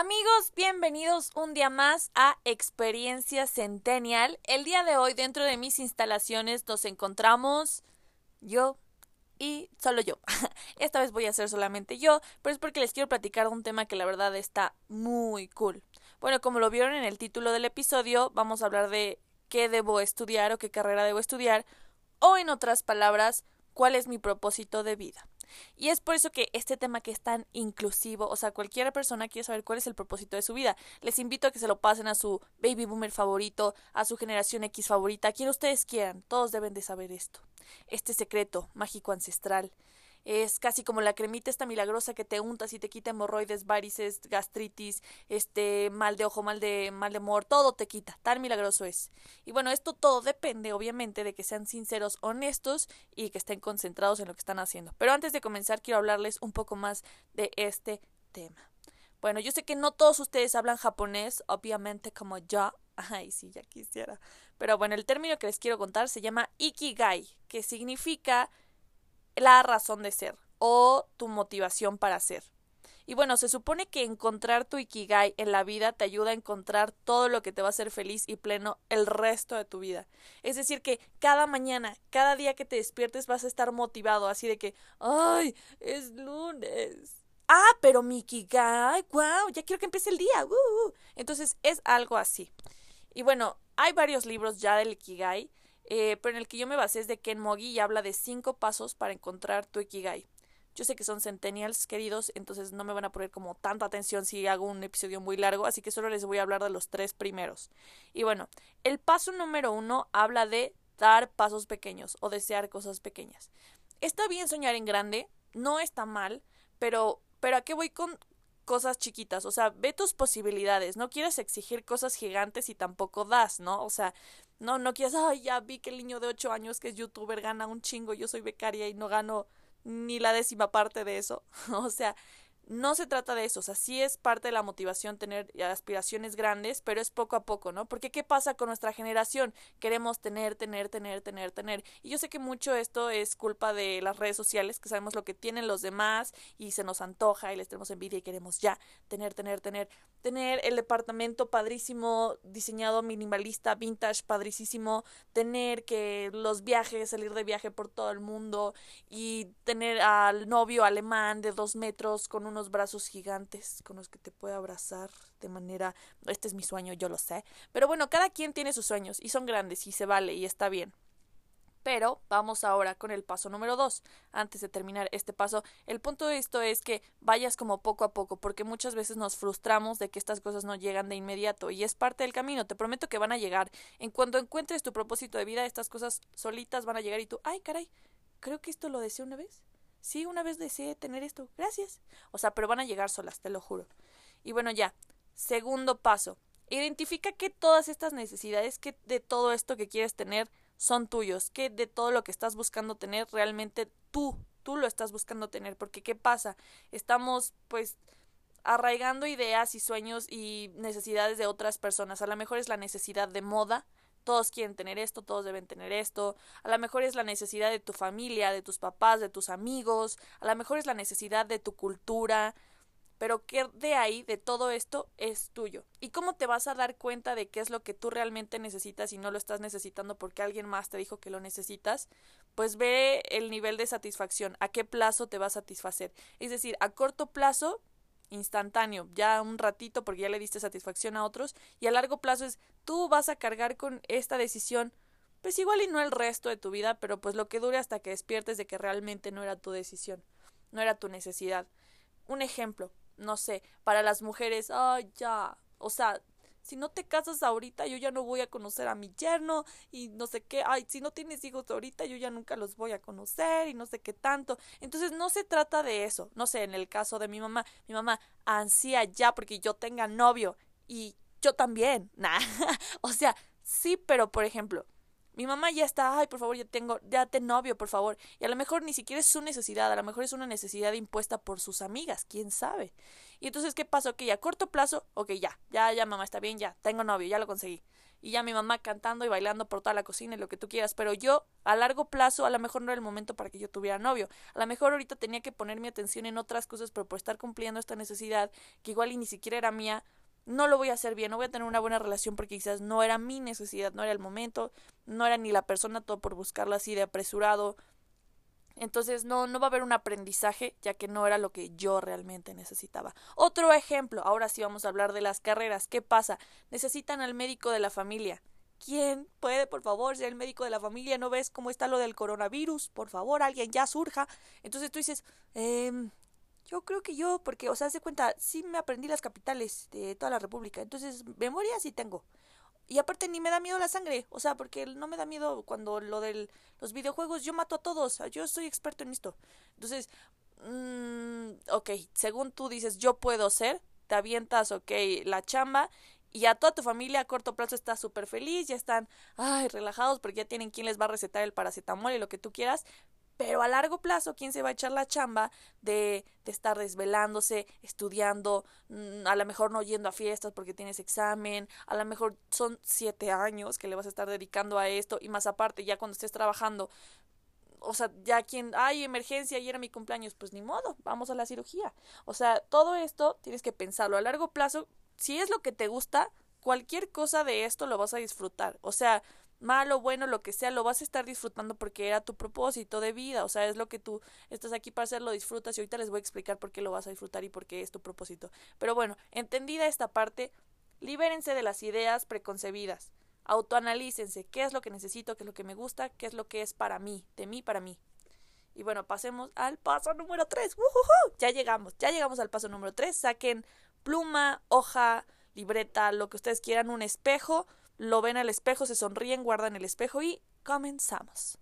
Amigos, bienvenidos un día más a Experiencia Centennial. El día de hoy dentro de mis instalaciones nos encontramos yo y solo yo. Esta vez voy a ser solamente yo, pero es porque les quiero platicar un tema que la verdad está muy cool. Bueno, como lo vieron en el título del episodio, vamos a hablar de qué debo estudiar o qué carrera debo estudiar, o en otras palabras, cuál es mi propósito de vida. Y es por eso que este tema que es tan inclusivo, o sea, cualquier persona quiere saber cuál es el propósito de su vida. Les invito a que se lo pasen a su baby boomer favorito, a su generación X favorita, a quien ustedes quieran. Todos deben de saber esto. Este secreto mágico ancestral es casi como la cremita esta milagrosa que te untas y te quita hemorroides, varices, gastritis, este mal de ojo, mal de mal de humor, todo te quita, tan milagroso es. Y bueno, esto todo depende obviamente de que sean sinceros, honestos y que estén concentrados en lo que están haciendo. Pero antes de comenzar quiero hablarles un poco más de este tema. Bueno, yo sé que no todos ustedes hablan japonés, obviamente como yo. Ay, sí, ya quisiera. Pero bueno, el término que les quiero contar se llama ikigai, que significa la razón de ser o tu motivación para ser. Y bueno, se supone que encontrar tu ikigai en la vida te ayuda a encontrar todo lo que te va a hacer feliz y pleno el resto de tu vida. Es decir, que cada mañana, cada día que te despiertes vas a estar motivado, así de que, ¡ay! Es lunes. Ah, pero mi ikigai, wow, ya quiero que empiece el día. Uh, uh. Entonces es algo así. Y bueno, hay varios libros ya del ikigai eh, pero en el que yo me basé es de Ken Mogi y habla de cinco pasos para encontrar tu Ikigai. Yo sé que son centennials queridos, entonces no me van a poner como tanta atención si hago un episodio muy largo, así que solo les voy a hablar de los tres primeros. Y bueno, el paso número uno habla de dar pasos pequeños o desear cosas pequeñas. Está bien soñar en grande, no está mal, pero, pero ¿a qué voy con cosas chiquitas? O sea, ve tus posibilidades, no quieres exigir cosas gigantes y tampoco das, ¿no? O sea, no, no quieres, ay, ya vi que el niño de 8 años que es youtuber gana un chingo, yo soy becaria y no gano ni la décima parte de eso. o sea, no se trata de eso, o sea, sí es parte de la motivación tener aspiraciones grandes, pero es poco a poco, ¿no? Porque ¿qué pasa con nuestra generación? Queremos tener, tener, tener, tener, tener. Y yo sé que mucho esto es culpa de las redes sociales, que sabemos lo que tienen los demás y se nos antoja y les tenemos envidia y queremos ya tener, tener, tener. Tener el departamento padrísimo, diseñado minimalista, vintage, padrísimo. Tener que los viajes, salir de viaje por todo el mundo y tener al novio alemán de dos metros con un brazos gigantes con los que te puede abrazar de manera... Este es mi sueño, yo lo sé. Pero bueno, cada quien tiene sus sueños y son grandes y se vale y está bien. Pero vamos ahora con el paso número dos. Antes de terminar este paso, el punto de esto es que vayas como poco a poco, porque muchas veces nos frustramos de que estas cosas no llegan de inmediato y es parte del camino. Te prometo que van a llegar. En cuanto encuentres tu propósito de vida, estas cosas solitas van a llegar y tú, ay, caray, creo que esto lo deseo una vez. Sí, una vez deseé tener esto. Gracias. O sea, pero van a llegar solas, te lo juro. Y bueno, ya. Segundo paso. Identifica que todas estas necesidades, que de todo esto que quieres tener, son tuyos. Que de todo lo que estás buscando tener, realmente tú, tú lo estás buscando tener. Porque ¿qué pasa? Estamos, pues, arraigando ideas y sueños y necesidades de otras personas. A lo mejor es la necesidad de moda, todos quieren tener esto, todos deben tener esto, a lo mejor es la necesidad de tu familia, de tus papás, de tus amigos, a lo mejor es la necesidad de tu cultura, pero qué de ahí, de todo esto, es tuyo. ¿Y cómo te vas a dar cuenta de qué es lo que tú realmente necesitas y no lo estás necesitando porque alguien más te dijo que lo necesitas? Pues ve el nivel de satisfacción, a qué plazo te va a satisfacer. Es decir, a corto plazo instantáneo, ya un ratito porque ya le diste satisfacción a otros y a largo plazo es tú vas a cargar con esta decisión pues igual y no el resto de tu vida, pero pues lo que dure hasta que despiertes de que realmente no era tu decisión, no era tu necesidad. Un ejemplo, no sé, para las mujeres, ay, ya, o sea, si no te casas ahorita, yo ya no voy a conocer a mi yerno y no sé qué, ay, si no tienes hijos ahorita, yo ya nunca los voy a conocer y no sé qué tanto. Entonces no se trata de eso, no sé, en el caso de mi mamá, mi mamá ansía ya porque yo tenga novio y yo también, nah, o sea, Sí, pero por ejemplo, mi mamá ya está, ay, por favor, ya tengo, ya te novio, por favor. Y a lo mejor ni siquiera es su necesidad, a lo mejor es una necesidad impuesta por sus amigas, quién sabe. Y entonces, ¿qué pasó? Que a corto plazo, ok, ya, ya, ya, mamá, está bien, ya, tengo novio, ya lo conseguí. Y ya mi mamá cantando y bailando por toda la cocina y lo que tú quieras. Pero yo, a largo plazo, a lo mejor no era el momento para que yo tuviera novio. A lo mejor ahorita tenía que poner mi atención en otras cosas, pero por estar cumpliendo esta necesidad, que igual y ni siquiera era mía, no lo voy a hacer bien, no voy a tener una buena relación porque quizás no era mi necesidad, no era el momento, no era ni la persona todo por buscarlo así de apresurado. Entonces no, no va a haber un aprendizaje ya que no era lo que yo realmente necesitaba. Otro ejemplo, ahora sí vamos a hablar de las carreras. ¿Qué pasa? Necesitan al médico de la familia. ¿Quién puede, por favor, ser el médico de la familia? ¿No ves cómo está lo del coronavirus? Por favor, alguien ya surja. Entonces tú dices, eh, yo creo que yo, porque, o sea, se cuenta, sí me aprendí las capitales de toda la República, entonces memoria sí tengo. Y aparte ni me da miedo la sangre, o sea, porque no me da miedo cuando lo de los videojuegos, yo mato a todos, yo soy experto en esto. Entonces, mmm, ok, según tú dices, yo puedo ser, te avientas, ok, la chamba y a toda tu familia a corto plazo está súper feliz, ya están, ay, relajados porque ya tienen quien les va a recetar el paracetamol y lo que tú quieras, pero a largo plazo, ¿quién se va a echar la chamba de, de estar desvelándose, estudiando, mm, a lo mejor no yendo a fiestas porque tienes examen, a lo mejor son siete años que le vas a estar dedicando a esto y más aparte, ya cuando estés trabajando, o sea, ya quien, hay emergencia y era mi cumpleaños, pues ni modo, vamos a la cirugía. O sea, todo esto tienes que pensarlo a largo plazo. Si es lo que te gusta, cualquier cosa de esto lo vas a disfrutar. O sea, malo, bueno, lo que sea, lo vas a estar disfrutando porque era tu propósito de vida, o sea, es lo que tú estás aquí para hacer, lo disfrutas y ahorita les voy a explicar por qué lo vas a disfrutar y por qué es tu propósito. Pero bueno, entendida esta parte, libérense de las ideas preconcebidas, autoanalícense, qué es lo que necesito, qué es lo que me gusta, qué es lo que es para mí, de mí para mí. Y bueno, pasemos al paso número 3. Ya llegamos, ya llegamos al paso número 3. Saquen pluma, hoja, libreta, lo que ustedes quieran, un espejo, lo ven al espejo, se sonríen, guardan el espejo y comenzamos.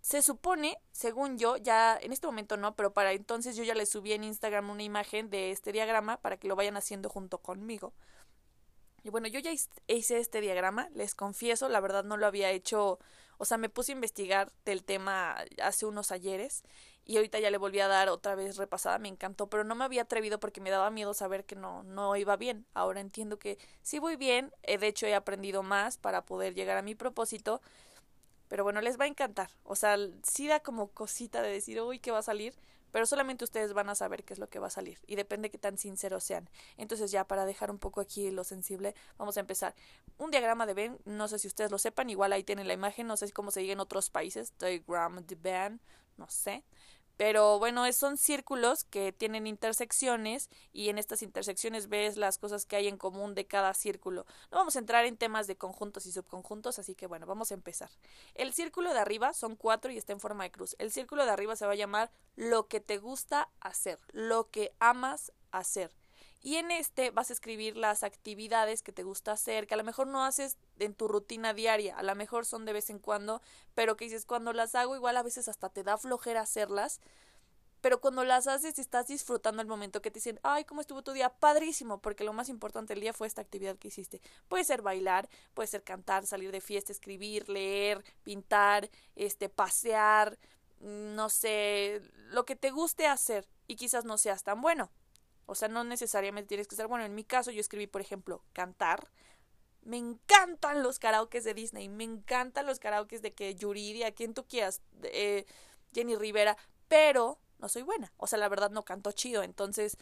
Se supone, según yo, ya en este momento no, pero para entonces yo ya les subí en Instagram una imagen de este diagrama para que lo vayan haciendo junto conmigo. Y bueno, yo ya hice este diagrama, les confieso, la verdad no lo había hecho, o sea, me puse a investigar del tema hace unos ayeres y ahorita ya le volví a dar otra vez repasada, me encantó, pero no me había atrevido porque me daba miedo saber que no, no iba bien. Ahora entiendo que sí voy bien, eh, de hecho he aprendido más para poder llegar a mi propósito, pero bueno, les va a encantar. O sea, sí da como cosita de decir, uy, ¿qué va a salir? Pero solamente ustedes van a saber qué es lo que va a salir y depende qué tan sinceros sean. Entonces ya para dejar un poco aquí lo sensible, vamos a empezar. Un diagrama de Ben, no sé si ustedes lo sepan, igual ahí tienen la imagen, no sé cómo se diga en otros países, diagram de Ben, no sé. Pero bueno, son círculos que tienen intersecciones y en estas intersecciones ves las cosas que hay en común de cada círculo. No vamos a entrar en temas de conjuntos y subconjuntos, así que bueno, vamos a empezar. El círculo de arriba son cuatro y está en forma de cruz. El círculo de arriba se va a llamar lo que te gusta hacer, lo que amas hacer. Y en este vas a escribir las actividades que te gusta hacer, que a lo mejor no haces en tu rutina diaria, a lo mejor son de vez en cuando, pero que dices, cuando las hago igual a veces hasta te da flojera hacerlas, pero cuando las haces estás disfrutando el momento que te dicen, ay, ¿cómo estuvo tu día? Padrísimo, porque lo más importante del día fue esta actividad que hiciste. Puede ser bailar, puede ser cantar, salir de fiesta, escribir, leer, pintar, este, pasear, no sé, lo que te guste hacer y quizás no seas tan bueno, o sea, no necesariamente tienes que ser bueno. En mi caso, yo escribí, por ejemplo, cantar. Me encantan los karaokes de Disney. Me encantan los karaokes de que Yuridia, quien tú quieras, eh, Jenny Rivera. Pero no soy buena. O sea, la verdad no canto chido. Entonces,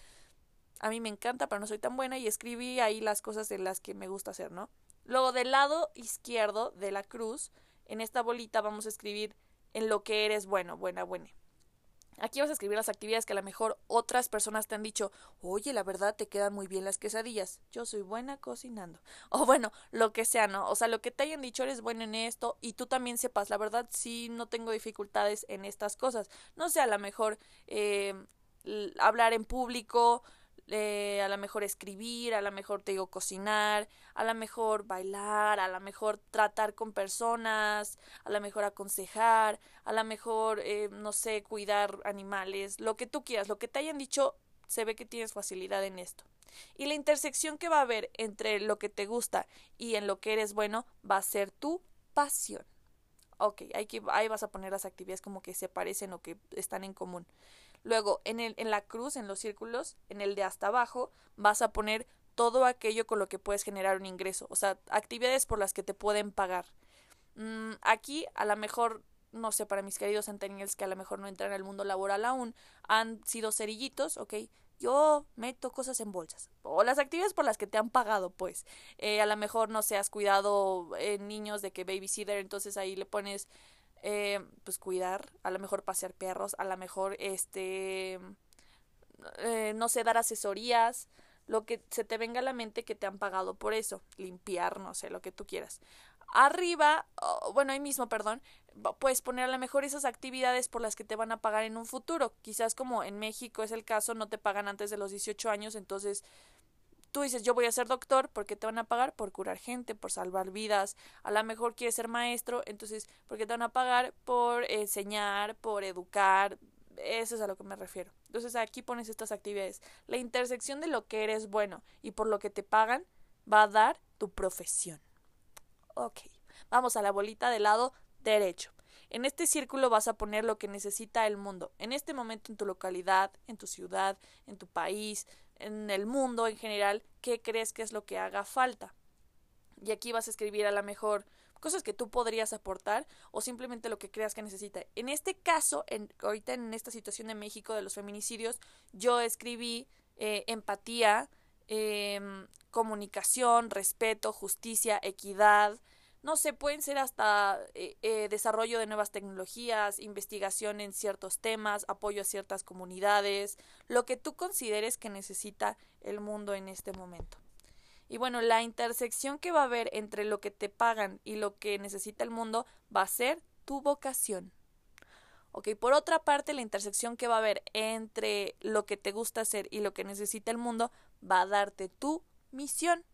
a mí me encanta, pero no soy tan buena. Y escribí ahí las cosas de las que me gusta hacer, ¿no? Luego, del lado izquierdo de la cruz, en esta bolita vamos a escribir en lo que eres bueno, buena, buena. Aquí vas a escribir las actividades que a lo mejor otras personas te han dicho, oye, la verdad te quedan muy bien las quesadillas, yo soy buena cocinando. O bueno, lo que sea, ¿no? O sea, lo que te hayan dicho, eres bueno en esto y tú también sepas, la verdad sí no tengo dificultades en estas cosas. No sé, a lo mejor eh, hablar en público, eh, a lo mejor escribir, a lo mejor te digo cocinar, a lo mejor bailar, a lo mejor tratar con personas, a lo mejor aconsejar, a lo mejor, eh, no sé, cuidar animales, lo que tú quieras, lo que te hayan dicho, se ve que tienes facilidad en esto. Y la intersección que va a haber entre lo que te gusta y en lo que eres bueno va a ser tu pasión. Ok, ahí vas a poner las actividades como que se parecen o que están en común. Luego, en, el, en la cruz, en los círculos, en el de hasta abajo, vas a poner todo aquello con lo que puedes generar un ingreso. O sea, actividades por las que te pueden pagar. Mm, aquí, a lo mejor, no sé, para mis queridos centennials que a lo mejor no entran al mundo laboral aún, han sido cerillitos, ok, yo meto cosas en bolsas. O las actividades por las que te han pagado, pues. Eh, a lo mejor no se has cuidado en niños de que babysitter, entonces ahí le pones, eh, pues cuidar, a lo mejor pasear perros, a lo mejor, este, eh, no sé, dar asesorías, lo que se te venga a la mente que te han pagado por eso, limpiar, no sé, lo que tú quieras. Arriba, bueno, ahí mismo, perdón, puedes poner a lo mejor esas actividades por las que te van a pagar en un futuro. Quizás como en México es el caso, no te pagan antes de los 18 años, entonces tú dices, yo voy a ser doctor porque te van a pagar por curar gente, por salvar vidas. A lo mejor quieres ser maestro, entonces, porque te van a pagar por enseñar, por educar. Eso es a lo que me refiero. Entonces aquí pones estas actividades. La intersección de lo que eres bueno y por lo que te pagan va a dar tu profesión. Ok, vamos a la bolita del lado derecho. En este círculo vas a poner lo que necesita el mundo. En este momento en tu localidad, en tu ciudad, en tu país, en el mundo en general, ¿qué crees que es lo que haga falta? Y aquí vas a escribir a lo mejor cosas que tú podrías aportar o simplemente lo que creas que necesita. En este caso, en, ahorita en esta situación de México de los feminicidios, yo escribí eh, empatía, em, comunicación, respeto, justicia, equidad, no sé, pueden ser hasta eh, eh, desarrollo de nuevas tecnologías, investigación en ciertos temas, apoyo a ciertas comunidades, lo que tú consideres que necesita el mundo en este momento. Y bueno, la intersección que va a haber entre lo que te pagan y lo que necesita el mundo va a ser tu vocación. Ok, por otra parte, la intersección que va a haber entre lo que te gusta hacer y lo que necesita el mundo va a darte tu misión.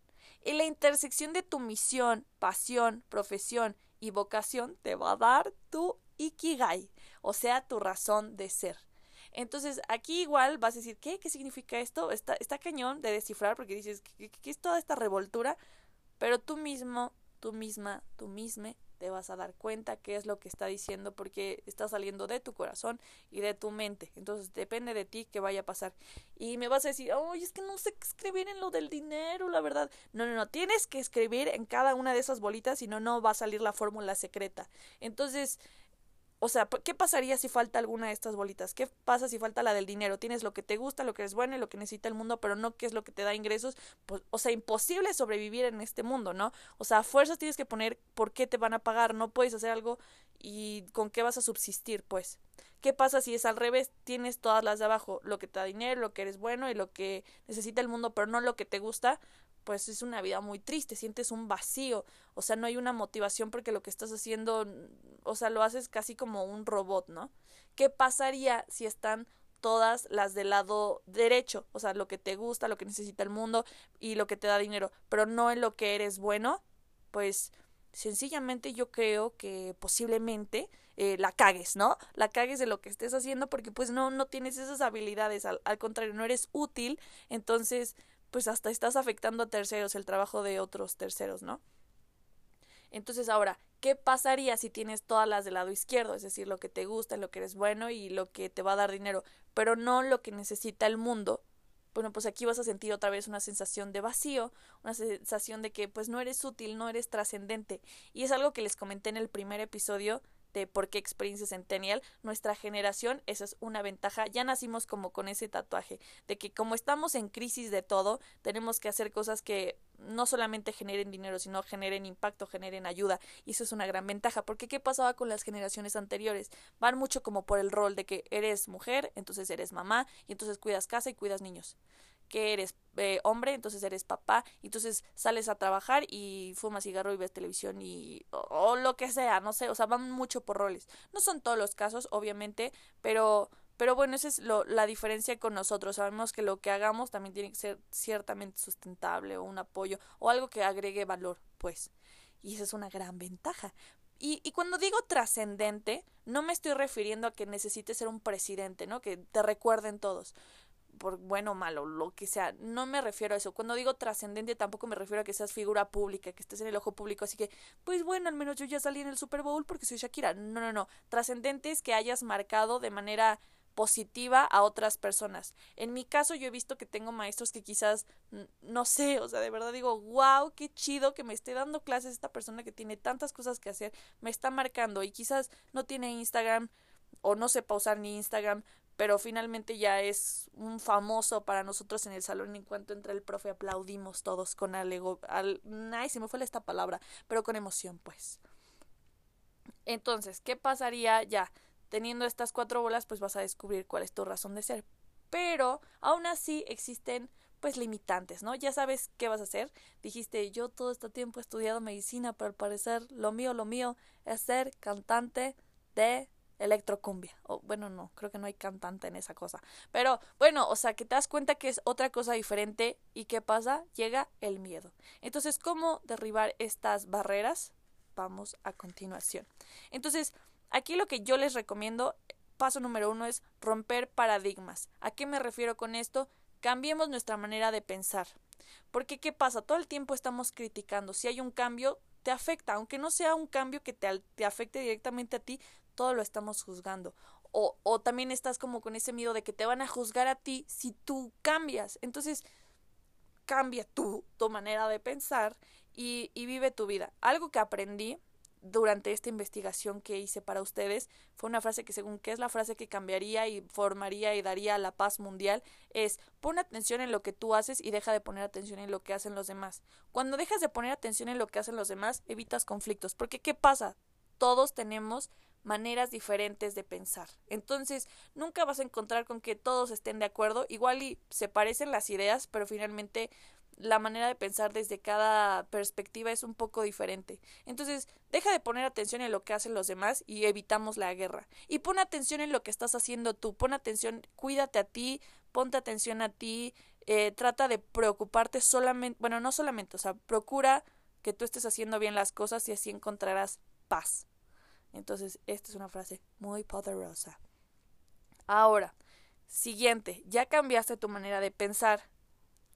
Y la intersección de tu misión, pasión, profesión y vocación te va a dar tu ikigai, o sea, tu razón de ser. Entonces, aquí igual vas a decir, ¿qué? ¿Qué significa esto? Está, está cañón de descifrar porque dices, ¿qué, ¿qué, es toda esta revoltura? Pero tú mismo, tú misma, tú misma te vas a dar cuenta qué es lo que está diciendo porque está saliendo de tu corazón y de tu mente. Entonces depende de ti qué vaya a pasar. Y me vas a decir, oye, es que no sé escribir en lo del dinero, la verdad. No, no, no, tienes que escribir en cada una de esas bolitas, si no, no va a salir la fórmula secreta. Entonces, o sea, ¿qué pasaría si falta alguna de estas bolitas? ¿Qué pasa si falta la del dinero? Tienes lo que te gusta, lo que es bueno y lo que necesita el mundo, pero no qué es lo que te da ingresos. Pues, o sea, imposible sobrevivir en este mundo, ¿no? O sea, fuerzas tienes que poner por qué te van a pagar. No puedes hacer algo y con qué vas a subsistir, pues. ¿Qué pasa si es al revés? Tienes todas las de abajo, lo que te da dinero, lo que eres bueno y lo que necesita el mundo, pero no lo que te gusta pues es una vida muy triste, sientes un vacío, o sea, no hay una motivación porque lo que estás haciendo, o sea, lo haces casi como un robot, ¿no? ¿Qué pasaría si están todas las del lado derecho, o sea, lo que te gusta, lo que necesita el mundo y lo que te da dinero, pero no en lo que eres bueno? Pues sencillamente yo creo que posiblemente eh, la cagues, ¿no? La cagues de lo que estés haciendo porque pues no, no tienes esas habilidades, al, al contrario, no eres útil, entonces pues hasta estás afectando a terceros, el trabajo de otros terceros, ¿no? Entonces ahora, ¿qué pasaría si tienes todas las del lado izquierdo? Es decir, lo que te gusta, lo que eres bueno y lo que te va a dar dinero, pero no lo que necesita el mundo. Bueno, pues aquí vas a sentir otra vez una sensación de vacío, una sensación de que pues no eres útil, no eres trascendente. Y es algo que les comenté en el primer episodio de por qué experiencia centennial, nuestra generación, esa es una ventaja, ya nacimos como con ese tatuaje, de que como estamos en crisis de todo, tenemos que hacer cosas que no solamente generen dinero, sino generen impacto, generen ayuda, y eso es una gran ventaja, porque ¿qué pasaba con las generaciones anteriores? Van mucho como por el rol de que eres mujer, entonces eres mamá, y entonces cuidas casa y cuidas niños que eres eh, hombre, entonces eres papá, entonces sales a trabajar y fumas cigarro y ves televisión y o, lo que sea, no sé, o sea, van mucho por roles. No son todos los casos, obviamente, pero pero bueno, esa es lo, la diferencia con nosotros. Sabemos que lo que hagamos también tiene que ser ciertamente sustentable o un apoyo o algo que agregue valor, pues. Y esa es una gran ventaja. Y, y cuando digo trascendente, no me estoy refiriendo a que necesites ser un presidente, ¿no? Que te recuerden todos por bueno o malo, lo que sea. No me refiero a eso. Cuando digo trascendente tampoco me refiero a que seas figura pública, que estés en el ojo público, así que, pues bueno, al menos yo ya salí en el Super Bowl porque soy Shakira. No, no, no. Trascendente es que hayas marcado de manera positiva a otras personas. En mi caso yo he visto que tengo maestros que quizás no sé, o sea, de verdad digo, wow, qué chido que me esté dando clases esta persona que tiene tantas cosas que hacer, me está marcando y quizás no tiene Instagram o no sepa usar ni Instagram, pero finalmente ya es un famoso para nosotros en el salón. En cuanto entra el profe, aplaudimos todos con alego. Al, ay, me fue esta palabra, pero con emoción, pues. Entonces, ¿qué pasaría ya? Teniendo estas cuatro bolas, pues vas a descubrir cuál es tu razón de ser. Pero aún así existen pues limitantes, ¿no? Ya sabes qué vas a hacer. Dijiste, yo todo este tiempo he estudiado medicina, pero al parecer lo mío, lo mío es ser cantante de electrocumbia. O bueno, no, creo que no hay cantante en esa cosa. Pero bueno, o sea, que te das cuenta que es otra cosa diferente y qué pasa? Llega el miedo. Entonces, ¿cómo derribar estas barreras? Vamos a continuación. Entonces, aquí lo que yo les recomiendo, paso número uno, es romper paradigmas. ¿A qué me refiero con esto? Cambiemos nuestra manera de pensar. Porque, ¿qué pasa? Todo el tiempo estamos criticando. Si hay un cambio, te afecta, aunque no sea un cambio que te, te afecte directamente a ti, todo lo estamos juzgando. O, o también estás como con ese miedo de que te van a juzgar a ti si tú cambias. Entonces, cambia tú, tu manera de pensar y, y vive tu vida. Algo que aprendí durante esta investigación que hice para ustedes fue una frase que según que es la frase que cambiaría y formaría y daría la paz mundial es pon atención en lo que tú haces y deja de poner atención en lo que hacen los demás. Cuando dejas de poner atención en lo que hacen los demás, evitas conflictos, porque ¿qué pasa? Todos tenemos maneras diferentes de pensar. Entonces, nunca vas a encontrar con que todos estén de acuerdo, igual y se parecen las ideas, pero finalmente la manera de pensar desde cada perspectiva es un poco diferente. Entonces, deja de poner atención en lo que hacen los demás y evitamos la guerra. Y pon atención en lo que estás haciendo tú. Pon atención, cuídate a ti, ponte atención a ti, eh, trata de preocuparte solamente, bueno, no solamente, o sea, procura que tú estés haciendo bien las cosas y así encontrarás paz. Entonces, esta es una frase muy poderosa. Ahora, siguiente, ya cambiaste tu manera de pensar.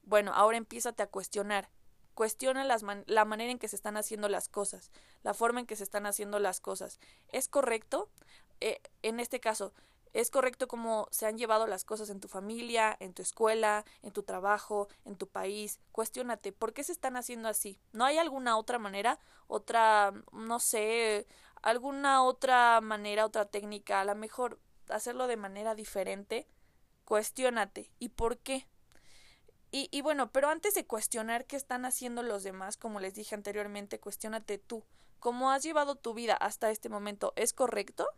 Bueno, ahora empiézate a cuestionar. Cuestiona las la manera en que se están haciendo las cosas, la forma en que se están haciendo las cosas. ¿Es correcto? Eh, en este caso, ¿es correcto cómo se han llevado las cosas en tu familia, en tu escuela, en tu trabajo, en tu país? Cuestiónate, ¿por qué se están haciendo así? ¿No hay alguna otra manera? Otra, no sé, alguna otra manera, otra técnica, a lo mejor hacerlo de manera diferente, cuestiónate. ¿Y por qué? Y, y bueno, pero antes de cuestionar qué están haciendo los demás, como les dije anteriormente, cuestiónate tú. ¿Cómo has llevado tu vida hasta este momento? ¿Es correcto?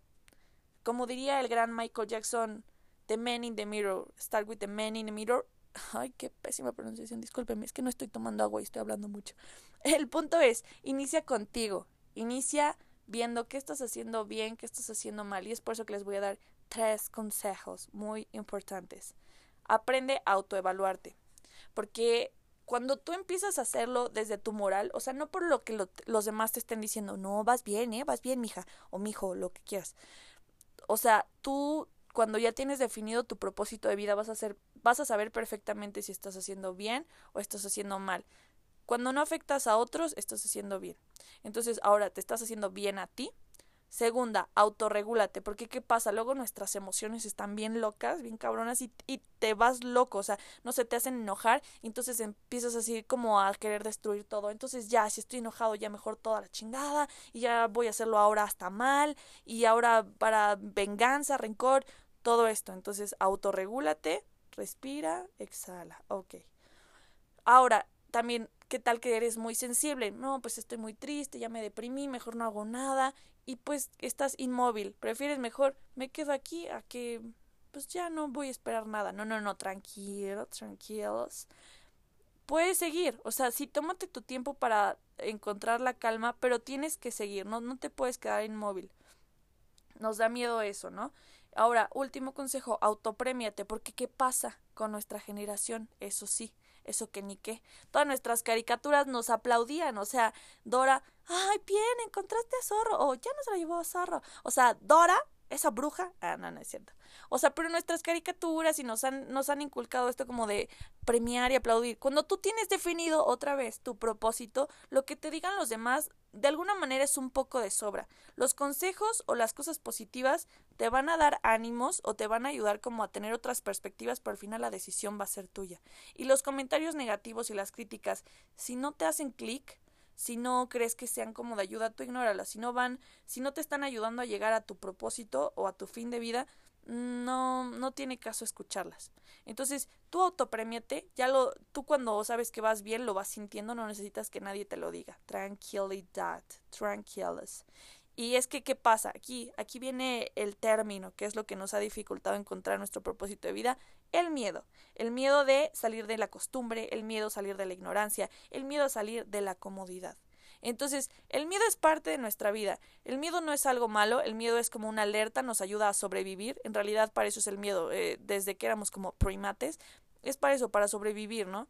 Como diría el gran Michael Jackson, The Man in the Mirror. Start with the Man in the Mirror. Ay, qué pésima pronunciación, discúlpeme, es que no estoy tomando agua y estoy hablando mucho. El punto es, inicia contigo, inicia viendo qué estás haciendo bien, qué estás haciendo mal. Y es por eso que les voy a dar tres consejos muy importantes. Aprende a autoevaluarte. Porque cuando tú empiezas a hacerlo desde tu moral, o sea, no por lo que los demás te estén diciendo, no, vas bien, ¿eh? Vas bien, mija, o mijo, lo que quieras. O sea, tú cuando ya tienes definido tu propósito de vida vas a hacer, vas a saber perfectamente si estás haciendo bien o estás haciendo mal. Cuando no afectas a otros, estás haciendo bien. Entonces, ahora te estás haciendo bien a ti. Segunda, autorregúlate, porque ¿qué pasa? Luego nuestras emociones están bien locas, bien cabronas y, y te vas loco, o sea, no se te hacen enojar, y entonces empiezas así como a querer destruir todo. Entonces ya, si estoy enojado, ya mejor toda la chingada, y ya voy a hacerlo ahora hasta mal, y ahora para venganza, rencor, todo esto. Entonces, autorregúlate, respira, exhala, ok. Ahora, también ¿Qué tal que eres muy sensible? No, pues estoy muy triste, ya me deprimí, mejor no hago nada y pues estás inmóvil. Prefieres mejor me quedo aquí a que pues ya no voy a esperar nada. No, no, no, tranquilo, tranquilos. Puedes seguir, o sea, sí, tómate tu tiempo para encontrar la calma, pero tienes que seguir, no, no te puedes quedar inmóvil. Nos da miedo eso, ¿no? Ahora, último consejo, autoprémiate, porque ¿qué pasa con nuestra generación? Eso sí, eso que ni qué. Todas nuestras caricaturas nos aplaudían, o sea, Dora, ay, bien, encontraste a Zorro, o ya no se la llevó a Zorro. O sea, Dora esa bruja, ah, no, no es cierto. O sea, pero nuestras caricaturas y nos han, nos han inculcado esto como de premiar y aplaudir. Cuando tú tienes definido otra vez tu propósito, lo que te digan los demás de alguna manera es un poco de sobra. Los consejos o las cosas positivas te van a dar ánimos o te van a ayudar como a tener otras perspectivas, pero al final la decisión va a ser tuya. Y los comentarios negativos y las críticas, si no te hacen clic, si no crees que sean como de ayuda, tú ignóralas. Si no van, si no te están ayudando a llegar a tu propósito o a tu fin de vida, no, no tiene caso escucharlas. Entonces, tú autopremiate, ya lo, tú cuando sabes que vas bien, lo vas sintiendo, no necesitas que nadie te lo diga. Tranquilidad, tranquilos. Y es que, ¿qué pasa? Aquí, aquí viene el término, que es lo que nos ha dificultado encontrar nuestro propósito de vida, el miedo. El miedo de salir de la costumbre, el miedo a salir de la ignorancia, el miedo a salir de la comodidad. Entonces, el miedo es parte de nuestra vida. El miedo no es algo malo, el miedo es como una alerta, nos ayuda a sobrevivir. En realidad, para eso es el miedo. Eh, desde que éramos como primates, es para eso, para sobrevivir, ¿no?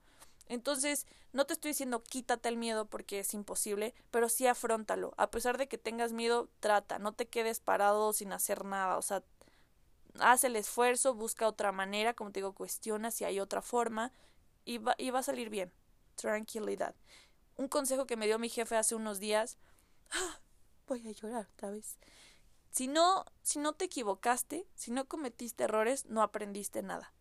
Entonces, no te estoy diciendo quítate el miedo porque es imposible, pero sí afrontalo. A pesar de que tengas miedo, trata, no te quedes parado sin hacer nada, o sea, haz el esfuerzo, busca otra manera, como te digo, cuestiona si hay otra forma y va, y va a salir bien. Tranquilidad. Un consejo que me dio mi jefe hace unos días, ¡ah! voy a llorar otra vez. Si no, si no te equivocaste, si no cometiste errores, no aprendiste nada.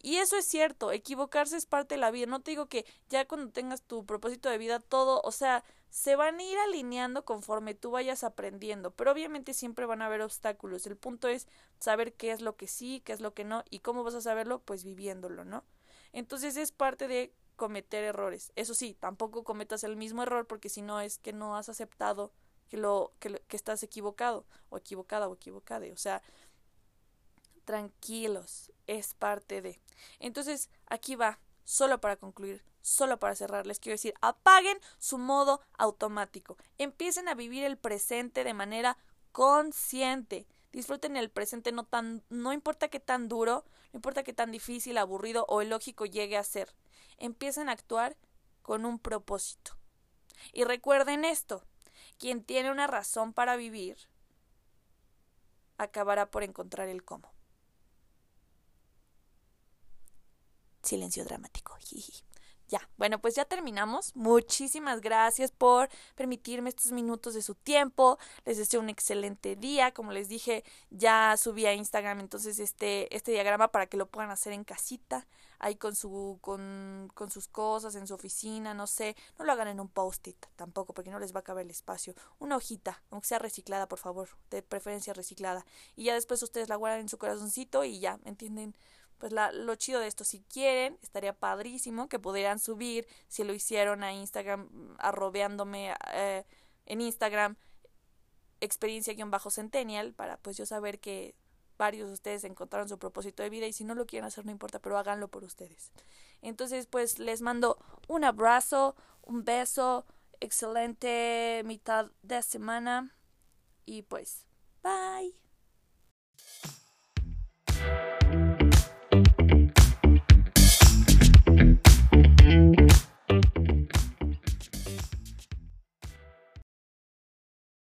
Y eso es cierto, equivocarse es parte de la vida. No te digo que ya cuando tengas tu propósito de vida, todo, o sea, se van a ir alineando conforme tú vayas aprendiendo, pero obviamente siempre van a haber obstáculos. El punto es saber qué es lo que sí, qué es lo que no, y cómo vas a saberlo, pues viviéndolo, ¿no? Entonces es parte de cometer errores. Eso sí, tampoco cometas el mismo error porque si no es que no has aceptado que lo que, que estás equivocado o equivocada o equivocada. O sea, tranquilos, es parte de. Entonces, aquí va, solo para concluir, solo para cerrar, les quiero decir, apaguen su modo automático, empiecen a vivir el presente de manera consciente. Disfruten el presente, no tan, no importa qué tan duro, no importa qué tan difícil, aburrido o ilógico llegue a ser. Empiecen a actuar con un propósito. Y recuerden esto, quien tiene una razón para vivir, acabará por encontrar el cómo. Silencio dramático. Ya, bueno, pues ya terminamos. Muchísimas gracias por permitirme estos minutos de su tiempo. Les deseo un excelente día. Como les dije, ya subí a Instagram entonces este, este diagrama para que lo puedan hacer en casita, ahí con, su, con, con sus cosas, en su oficina, no sé. No lo hagan en un post-it tampoco, porque no les va a caber el espacio. Una hojita, aunque sea reciclada, por favor, de preferencia reciclada. Y ya después ustedes la guardan en su corazoncito y ya, ¿me entienden? Pues la, lo chido de esto, si quieren, estaría padrísimo que pudieran subir, si lo hicieron a Instagram, mm, arrobeándome eh, en Instagram, experiencia-centennial, para pues yo saber que varios de ustedes encontraron su propósito de vida y si no lo quieren hacer no importa, pero háganlo por ustedes. Entonces pues les mando un abrazo, un beso, excelente mitad de semana y pues bye.